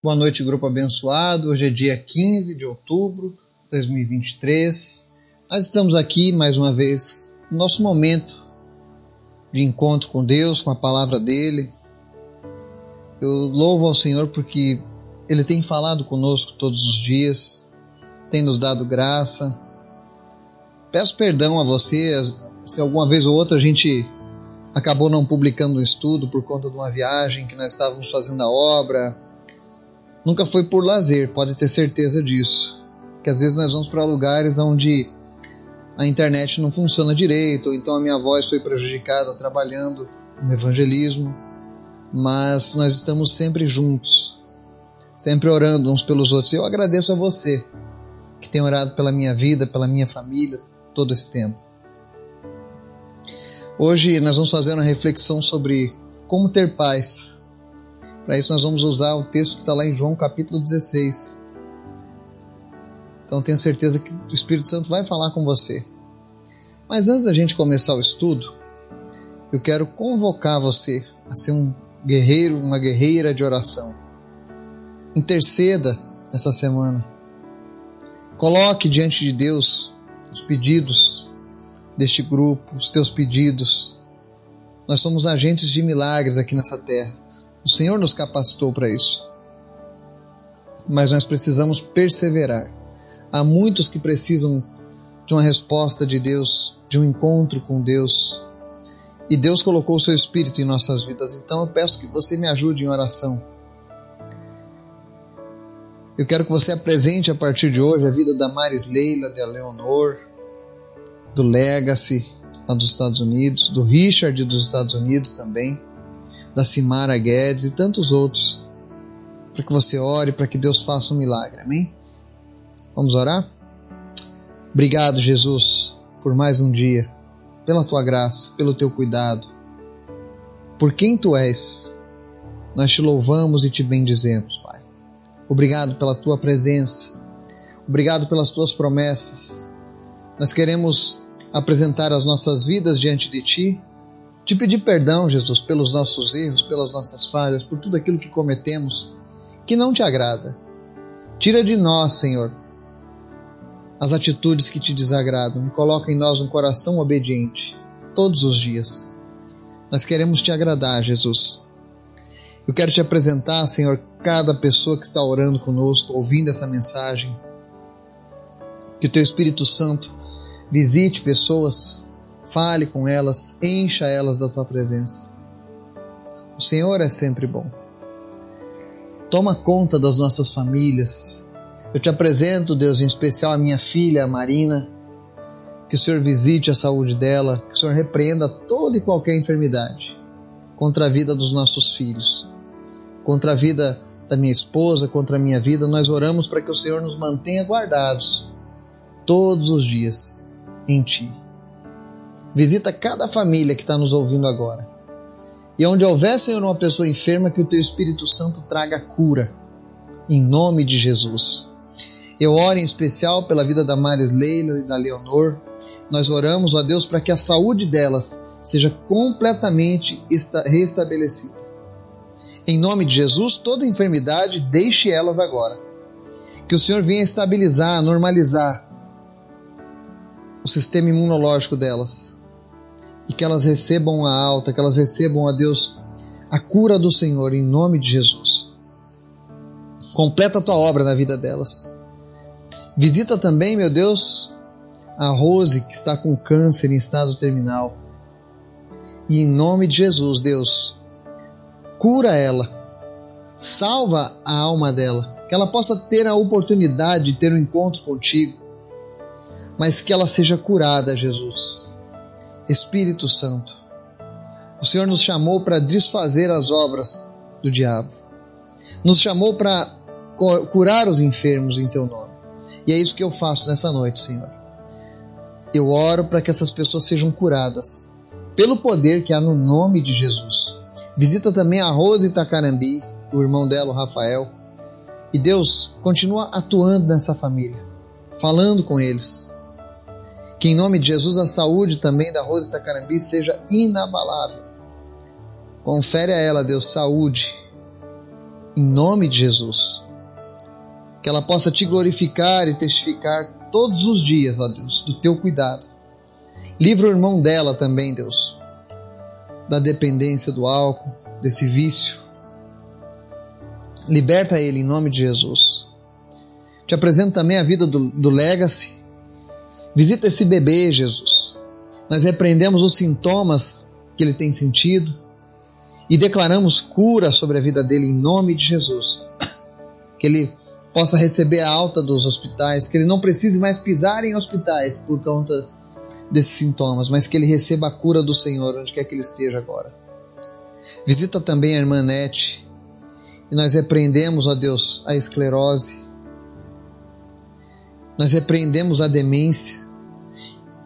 Boa noite, grupo abençoado. Hoje é dia 15 de outubro de 2023. Nós estamos aqui mais uma vez no nosso momento de encontro com Deus, com a palavra dele. Eu louvo ao Senhor porque ele tem falado conosco todos os dias, tem nos dado graça. Peço perdão a você se alguma vez ou outra a gente acabou não publicando um estudo por conta de uma viagem que nós estávamos fazendo a obra nunca foi por lazer, pode ter certeza disso. Que às vezes nós vamos para lugares onde a internet não funciona direito, ou então a minha voz foi prejudicada trabalhando no evangelismo, mas nós estamos sempre juntos, sempre orando uns pelos outros. Eu agradeço a você que tem orado pela minha vida, pela minha família todo esse tempo. Hoje nós vamos fazer uma reflexão sobre como ter paz para isso, nós vamos usar o texto que está lá em João capítulo 16. Então, tenho certeza que o Espírito Santo vai falar com você. Mas antes da gente começar o estudo, eu quero convocar você a ser um guerreiro, uma guerreira de oração. Interceda essa semana. Coloque diante de Deus os pedidos deste grupo, os teus pedidos. Nós somos agentes de milagres aqui nessa terra. O Senhor nos capacitou para isso. Mas nós precisamos perseverar. Há muitos que precisam de uma resposta de Deus, de um encontro com Deus. E Deus colocou o seu Espírito em nossas vidas. Então eu peço que você me ajude em oração. Eu quero que você apresente a partir de hoje a vida da Maris Leila, da Leonor, do Legacy, lá dos Estados Unidos, do Richard dos Estados Unidos também da Simara Guedes e tantos outros, para que você ore, para que Deus faça um milagre. Amém? Vamos orar? Obrigado, Jesus, por mais um dia, pela tua graça, pelo teu cuidado, por quem tu és. Nós te louvamos e te bendizemos, Pai. Obrigado pela tua presença. Obrigado pelas tuas promessas. Nós queremos apresentar as nossas vidas diante de ti te pedir perdão, Jesus, pelos nossos erros, pelas nossas falhas, por tudo aquilo que cometemos que não te agrada. Tira de nós, Senhor, as atitudes que te desagradam e coloca em nós um coração obediente todos os dias. Nós queremos te agradar, Jesus. Eu quero te apresentar, Senhor, cada pessoa que está orando conosco, ouvindo essa mensagem. Que o teu Espírito Santo visite pessoas Fale com elas, encha elas da tua presença. O Senhor é sempre bom. Toma conta das nossas famílias. Eu te apresento, Deus, em especial a minha filha, a Marina. Que o Senhor visite a saúde dela, que o Senhor repreenda toda e qualquer enfermidade contra a vida dos nossos filhos, contra a vida da minha esposa, contra a minha vida. Nós oramos para que o Senhor nos mantenha guardados todos os dias em Ti. Visita cada família que está nos ouvindo agora. E onde houver, Senhor, uma pessoa enferma, que o Teu Espírito Santo traga cura. Em nome de Jesus. Eu oro em especial pela vida da Maris Leila e da Leonor. Nós oramos, a Deus, para que a saúde delas seja completamente restabelecida. Em nome de Jesus, toda enfermidade, deixe elas agora. Que o Senhor venha estabilizar, normalizar o sistema imunológico delas e que elas recebam a alta, que elas recebam a Deus a cura do Senhor em nome de Jesus. Completa a tua obra na vida delas. Visita também, meu Deus, a Rose que está com câncer em estado terminal. E em nome de Jesus, Deus, cura ela, salva a alma dela, que ela possa ter a oportunidade de ter um encontro contigo, mas que ela seja curada, Jesus Espírito Santo, o Senhor nos chamou para desfazer as obras do diabo. Nos chamou para curar os enfermos em teu nome. E é isso que eu faço nessa noite, Senhor. Eu oro para que essas pessoas sejam curadas pelo poder que há no nome de Jesus. Visita também a Rose Itacarambi, o irmão dela, o Rafael. E Deus continua atuando nessa família, falando com eles, que em nome de Jesus a saúde também da Rosa Itacarambi seja inabalável. Confere a ela, Deus, saúde em nome de Jesus. Que ela possa te glorificar e testificar todos os dias, ó Deus, do teu cuidado. Livra o irmão dela também, Deus, da dependência do álcool, desse vício. Liberta ele em nome de Jesus. Te apresento também a vida do, do Legacy. Visita esse bebê, Jesus. Nós repreendemos os sintomas que ele tem sentido e declaramos cura sobre a vida dele em nome de Jesus. Que ele possa receber a alta dos hospitais, que ele não precise mais pisar em hospitais por conta desses sintomas, mas que ele receba a cura do Senhor onde quer que ele esteja agora. Visita também a irmã Nete e nós repreendemos, ó Deus, a esclerose, nós repreendemos a demência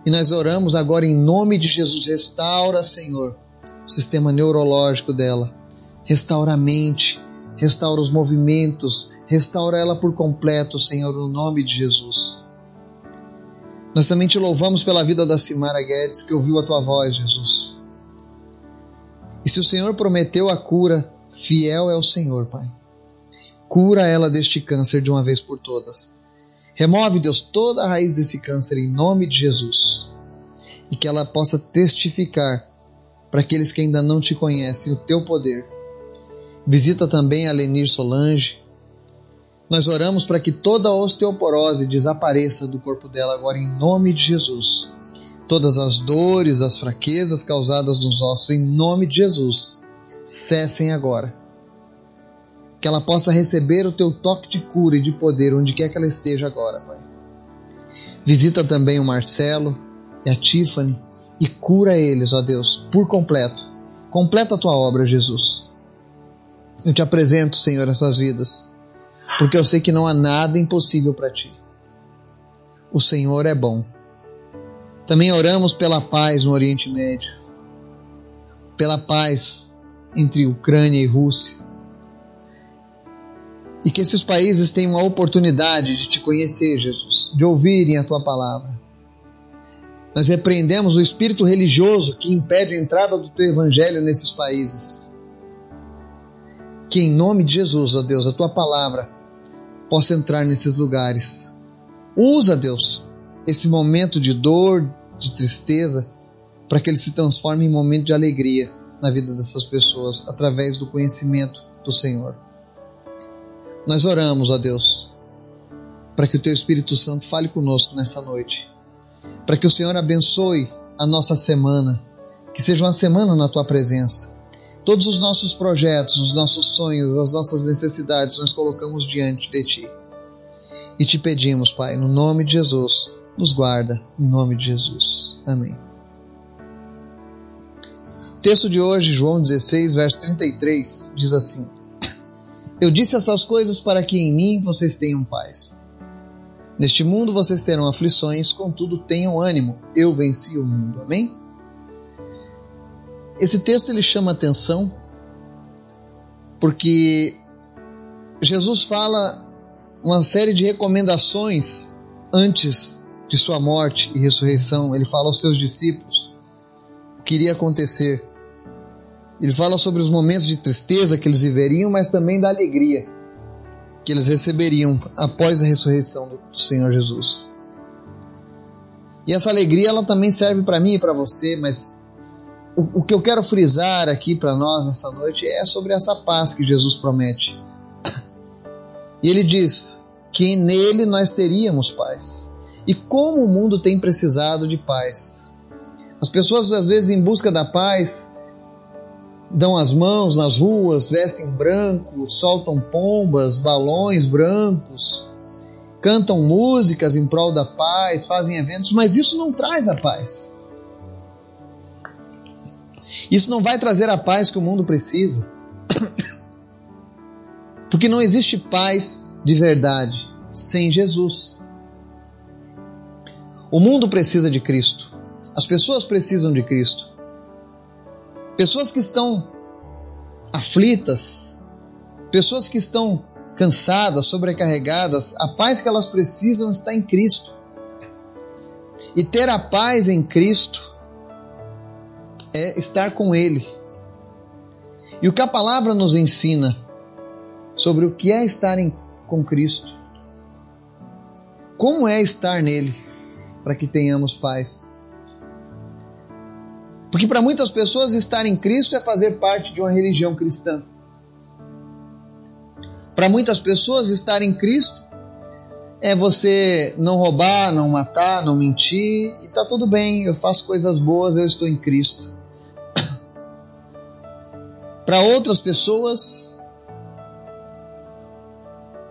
e nós oramos agora em nome de Jesus. Restaura, Senhor, o sistema neurológico dela, restaura a mente, restaura os movimentos, restaura ela por completo, Senhor, no nome de Jesus. Nós também te louvamos pela vida da Simara Guedes, que ouviu a tua voz, Jesus. E se o Senhor prometeu a cura, fiel é o Senhor, Pai. Cura ela deste câncer de uma vez por todas. Remove, Deus, toda a raiz desse câncer em nome de Jesus. E que ela possa testificar para aqueles que ainda não te conhecem o teu poder. Visita também a Lenir Solange, nós oramos para que toda a osteoporose desapareça do corpo dela agora em nome de Jesus. Todas as dores, as fraquezas causadas nos ossos, em nome de Jesus, cessem agora. Que ela possa receber o teu toque de cura e de poder onde quer que ela esteja agora, Pai. Visita também o Marcelo e a Tiffany e cura eles, ó Deus, por completo. Completa a tua obra, Jesus. Eu te apresento, Senhor, essas vidas porque eu sei que não há nada impossível para ti. O Senhor é bom. Também oramos pela paz no Oriente Médio, pela paz entre Ucrânia e Rússia. E que esses países tenham a oportunidade de te conhecer, Jesus, de ouvirem a tua palavra. Nós repreendemos o espírito religioso que impede a entrada do teu evangelho nesses países. Que em nome de Jesus, ó Deus, a tua palavra possa entrar nesses lugares. Usa, Deus, esse momento de dor, de tristeza, para que ele se transforme em momento de alegria na vida dessas pessoas, através do conhecimento do Senhor. Nós oramos, ó Deus, para que o Teu Espírito Santo fale conosco nessa noite, para que o Senhor abençoe a nossa semana, que seja uma semana na Tua presença. Todos os nossos projetos, os nossos sonhos, as nossas necessidades, nós colocamos diante de Ti. E te pedimos, Pai, no nome de Jesus, nos guarda, em nome de Jesus. Amém. O texto de hoje, João 16, verso 33, diz assim: Eu disse essas coisas para que em mim vocês tenham paz. Neste mundo vocês terão aflições, contudo tenham ânimo, eu venci o mundo. Amém? Esse texto ele chama atenção porque Jesus fala uma série de recomendações antes de sua morte e ressurreição. Ele fala aos seus discípulos o que iria acontecer. Ele fala sobre os momentos de tristeza que eles viveriam, mas também da alegria que eles receberiam após a ressurreição do Senhor Jesus. E essa alegria ela também serve para mim e para você, mas o, o que eu quero frisar aqui para nós nessa noite é sobre essa paz que Jesus promete. E ele diz que nele nós teríamos paz. E como o mundo tem precisado de paz. As pessoas, às vezes, em busca da paz, dão as mãos nas ruas, vestem branco, soltam pombas, balões brancos, cantam músicas em prol da paz, fazem eventos, mas isso não traz a paz. Isso não vai trazer a paz que o mundo precisa. Porque não existe paz de verdade sem Jesus. O mundo precisa de Cristo. As pessoas precisam de Cristo. Pessoas que estão aflitas, pessoas que estão cansadas, sobrecarregadas, a paz que elas precisam está em Cristo. E ter a paz em Cristo é estar com Ele. E o que a palavra nos ensina sobre o que é estar em, com Cristo. Como é estar nele para que tenhamos paz? Porque para muitas pessoas estar em Cristo é fazer parte de uma religião cristã. Para muitas pessoas estar em Cristo é você não roubar, não matar, não mentir e tá tudo bem, eu faço coisas boas, eu estou em Cristo. Para outras pessoas,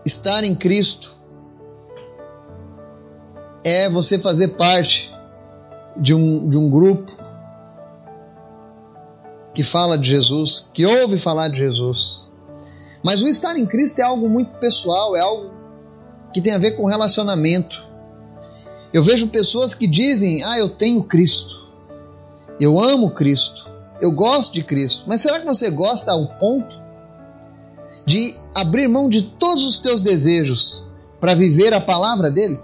estar em Cristo é você fazer parte de um, de um grupo que fala de Jesus, que ouve falar de Jesus. Mas o estar em Cristo é algo muito pessoal, é algo que tem a ver com relacionamento. Eu vejo pessoas que dizem: Ah, eu tenho Cristo, eu amo Cristo, eu gosto de Cristo. Mas será que você gosta ao ponto de abrir mão de todos os teus desejos para viver a palavra dele?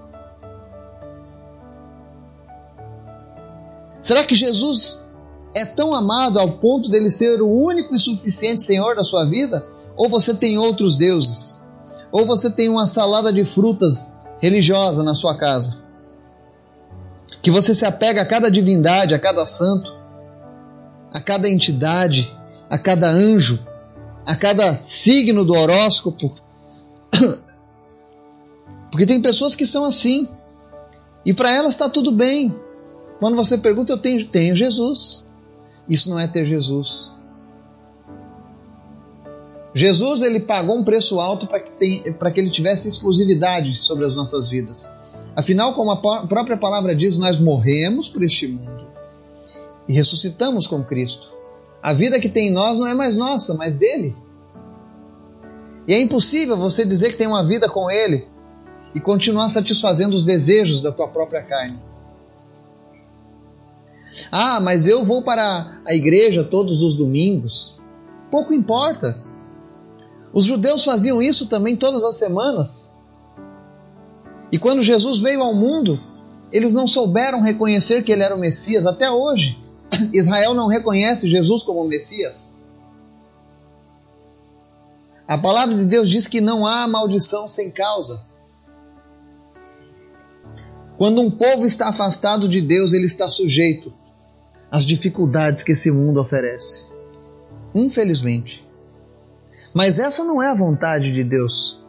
Será que Jesus é tão amado ao ponto dele ser o único e suficiente Senhor da sua vida? Ou você tem outros deuses? Ou você tem uma salada de frutas religiosa na sua casa? Que você se apega a cada divindade, a cada santo, a cada entidade, a cada anjo, a cada signo do horóscopo. Porque tem pessoas que são assim. E para elas está tudo bem. Quando você pergunta, eu tenho, tenho Jesus. Isso não é ter Jesus. Jesus ele pagou um preço alto para que, que ele tivesse exclusividade sobre as nossas vidas. Afinal, como a própria palavra diz, nós morremos por este mundo e ressuscitamos com Cristo. A vida que tem em nós não é mais nossa, mas dele. E é impossível você dizer que tem uma vida com Ele e continuar satisfazendo os desejos da tua própria carne. Ah, mas eu vou para a igreja todos os domingos. Pouco importa. Os judeus faziam isso também todas as semanas. E quando Jesus veio ao mundo, eles não souberam reconhecer que ele era o Messias. Até hoje, Israel não reconhece Jesus como o Messias. A palavra de Deus diz que não há maldição sem causa. Quando um povo está afastado de Deus, ele está sujeito às dificuldades que esse mundo oferece. Infelizmente. Mas essa não é a vontade de Deus.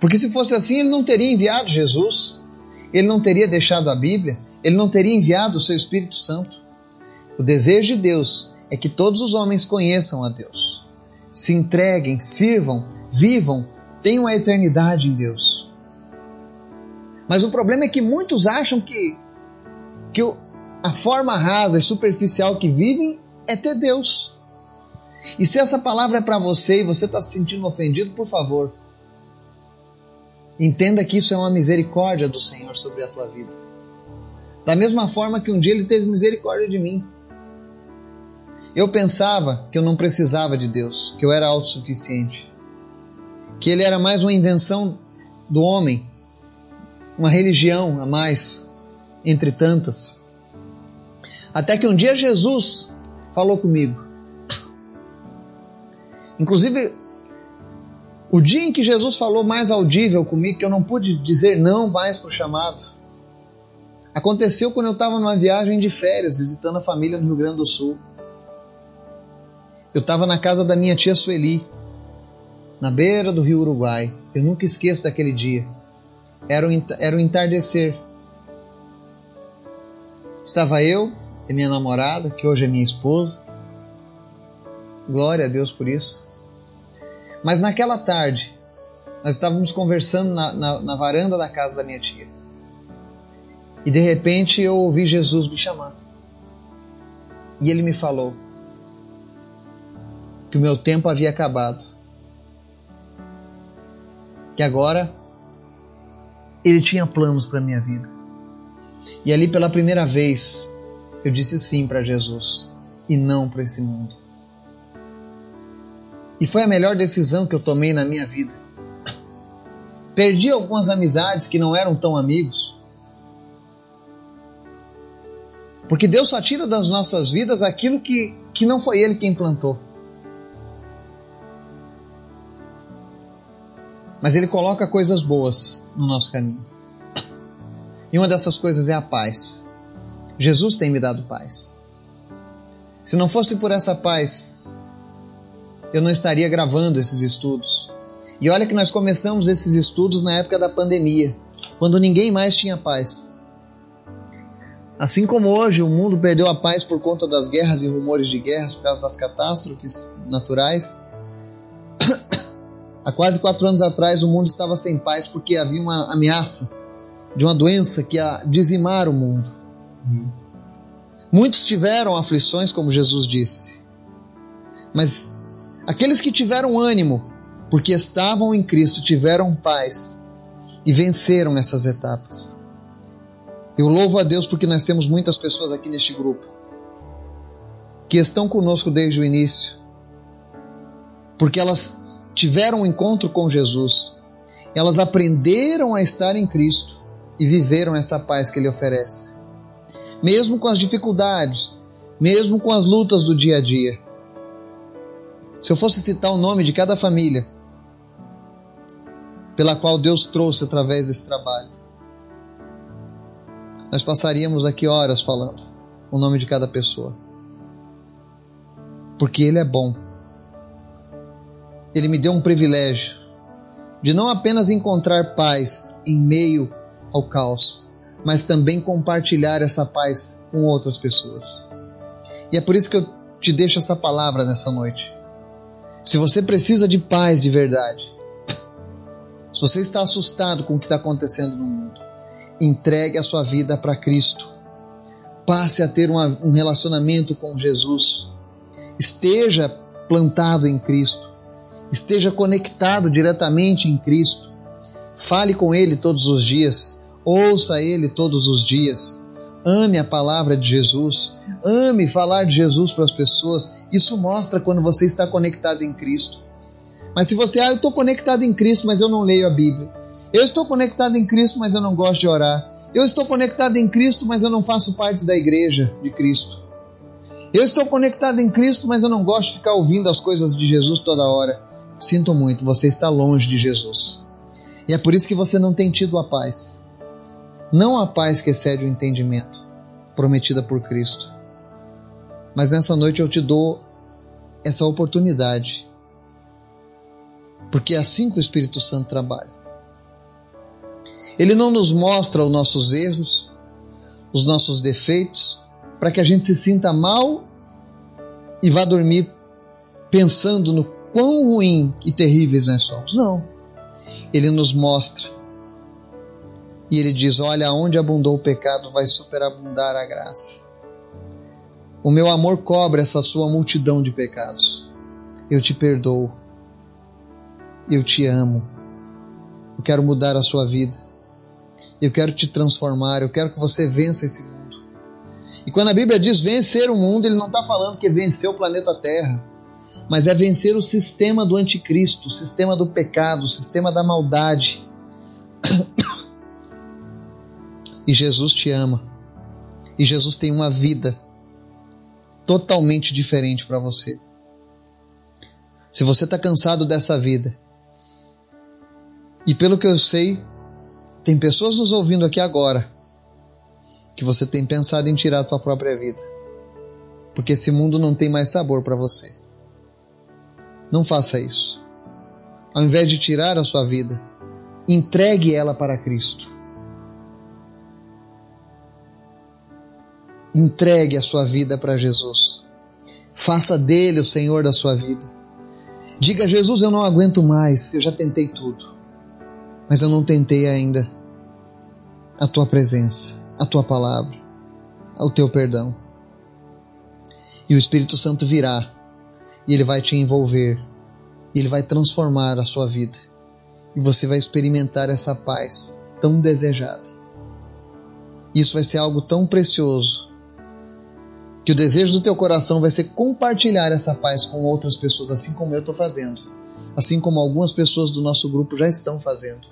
Porque se fosse assim, ele não teria enviado Jesus, ele não teria deixado a Bíblia, ele não teria enviado o seu Espírito Santo. O desejo de Deus é que todos os homens conheçam a Deus, se entreguem, sirvam, vivam, tenham a eternidade em Deus. Mas o problema é que muitos acham que, que a forma rasa e superficial que vivem é ter Deus. E se essa palavra é para você e você está se sentindo ofendido, por favor, entenda que isso é uma misericórdia do Senhor sobre a tua vida. Da mesma forma que um dia Ele teve misericórdia de mim. Eu pensava que eu não precisava de Deus, que eu era autossuficiente, que Ele era mais uma invenção do homem, uma religião a mais, entre tantas. Até que um dia Jesus falou comigo Inclusive, o dia em que Jesus falou mais audível comigo, que eu não pude dizer não mais para o chamado, aconteceu quando eu estava numa viagem de férias, visitando a família no Rio Grande do Sul. Eu estava na casa da minha tia Sueli, na beira do rio Uruguai. Eu nunca esqueço daquele dia. Era o, era o entardecer. Estava eu e minha namorada, que hoje é minha esposa, Glória a Deus por isso. Mas naquela tarde, nós estávamos conversando na, na, na varanda da casa da minha tia. E de repente eu ouvi Jesus me chamando. E ele me falou que o meu tempo havia acabado. Que agora ele tinha planos para minha vida. E ali pela primeira vez eu disse sim para Jesus e não para esse mundo. E foi a melhor decisão que eu tomei na minha vida. Perdi algumas amizades que não eram tão amigos. Porque Deus só tira das nossas vidas aquilo que, que não foi Ele quem plantou. Mas ele coloca coisas boas no nosso caminho. E uma dessas coisas é a paz. Jesus tem me dado paz. Se não fosse por essa paz, eu não estaria gravando esses estudos. E olha que nós começamos esses estudos na época da pandemia, quando ninguém mais tinha paz. Assim como hoje o mundo perdeu a paz por conta das guerras e rumores de guerras, por causa das catástrofes naturais, há quase quatro anos atrás o mundo estava sem paz porque havia uma ameaça de uma doença que ia dizimar o mundo. Muitos tiveram aflições, como Jesus disse, mas aqueles que tiveram ânimo, porque estavam em Cristo, tiveram paz e venceram essas etapas. Eu louvo a Deus porque nós temos muitas pessoas aqui neste grupo que estão conosco desde o início, porque elas tiveram um encontro com Jesus, elas aprenderam a estar em Cristo e viveram essa paz que Ele oferece, mesmo com as dificuldades, mesmo com as lutas do dia a dia. Se eu fosse citar o nome de cada família pela qual Deus trouxe através desse trabalho, nós passaríamos aqui horas falando o nome de cada pessoa. Porque Ele é bom. Ele me deu um privilégio de não apenas encontrar paz em meio ao caos, mas também compartilhar essa paz com outras pessoas. E é por isso que eu te deixo essa palavra nessa noite. Se você precisa de paz de verdade, se você está assustado com o que está acontecendo no mundo, entregue a sua vida para Cristo. Passe a ter uma, um relacionamento com Jesus. Esteja plantado em Cristo. Esteja conectado diretamente em Cristo. Fale com Ele todos os dias. Ouça Ele todos os dias. Ame a palavra de Jesus. Ame falar de Jesus para as pessoas. Isso mostra quando você está conectado em Cristo. Mas se você, ah, eu estou conectado em Cristo, mas eu não leio a Bíblia. Eu estou conectado em Cristo, mas eu não gosto de orar. Eu estou conectado em Cristo, mas eu não faço parte da igreja de Cristo. Eu estou conectado em Cristo, mas eu não gosto de ficar ouvindo as coisas de Jesus toda hora. Sinto muito, você está longe de Jesus. E é por isso que você não tem tido a paz. Não a paz que excede o entendimento, prometida por Cristo. Mas nessa noite eu te dou essa oportunidade. Porque é assim que o Espírito Santo trabalha. Ele não nos mostra os nossos erros, os nossos defeitos, para que a gente se sinta mal e vá dormir pensando no quão ruim e terríveis nós somos. Não. Ele nos mostra. E ele diz: Olha, onde abundou o pecado, vai superabundar a graça. O meu amor cobre essa sua multidão de pecados. Eu te perdoo. Eu te amo. Eu quero mudar a sua vida. Eu quero te transformar, eu quero que você vença esse mundo. E quando a Bíblia diz vencer o mundo, ele não está falando que vencer o planeta Terra, mas é vencer o sistema do anticristo, o sistema do pecado, o sistema da maldade. E Jesus te ama. E Jesus tem uma vida totalmente diferente para você. Se você está cansado dessa vida, e pelo que eu sei, tem pessoas nos ouvindo aqui agora que você tem pensado em tirar a tua própria vida. Porque esse mundo não tem mais sabor para você. Não faça isso. Ao invés de tirar a sua vida, entregue ela para Cristo. Entregue a sua vida para Jesus. Faça dele o Senhor da sua vida. Diga: Jesus, eu não aguento mais, eu já tentei tudo mas eu não tentei ainda a tua presença, a tua palavra, o teu perdão. E o Espírito Santo virá e ele vai te envolver, e ele vai transformar a sua vida, e você vai experimentar essa paz tão desejada. Isso vai ser algo tão precioso que o desejo do teu coração vai ser compartilhar essa paz com outras pessoas, assim como eu estou fazendo, assim como algumas pessoas do nosso grupo já estão fazendo.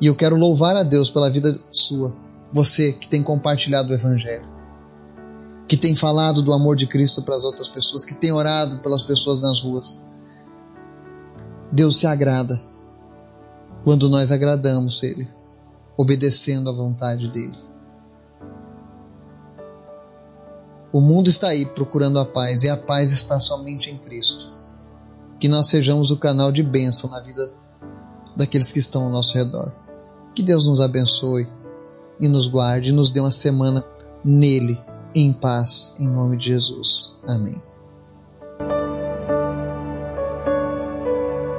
E eu quero louvar a Deus pela vida sua, você que tem compartilhado o Evangelho, que tem falado do amor de Cristo para as outras pessoas, que tem orado pelas pessoas nas ruas. Deus se agrada quando nós agradamos Ele, obedecendo à vontade dEle. O mundo está aí procurando a paz e a paz está somente em Cristo. Que nós sejamos o canal de bênção na vida daqueles que estão ao nosso redor. Que Deus nos abençoe e nos guarde e nos dê uma semana nele, em paz, em nome de Jesus. Amém.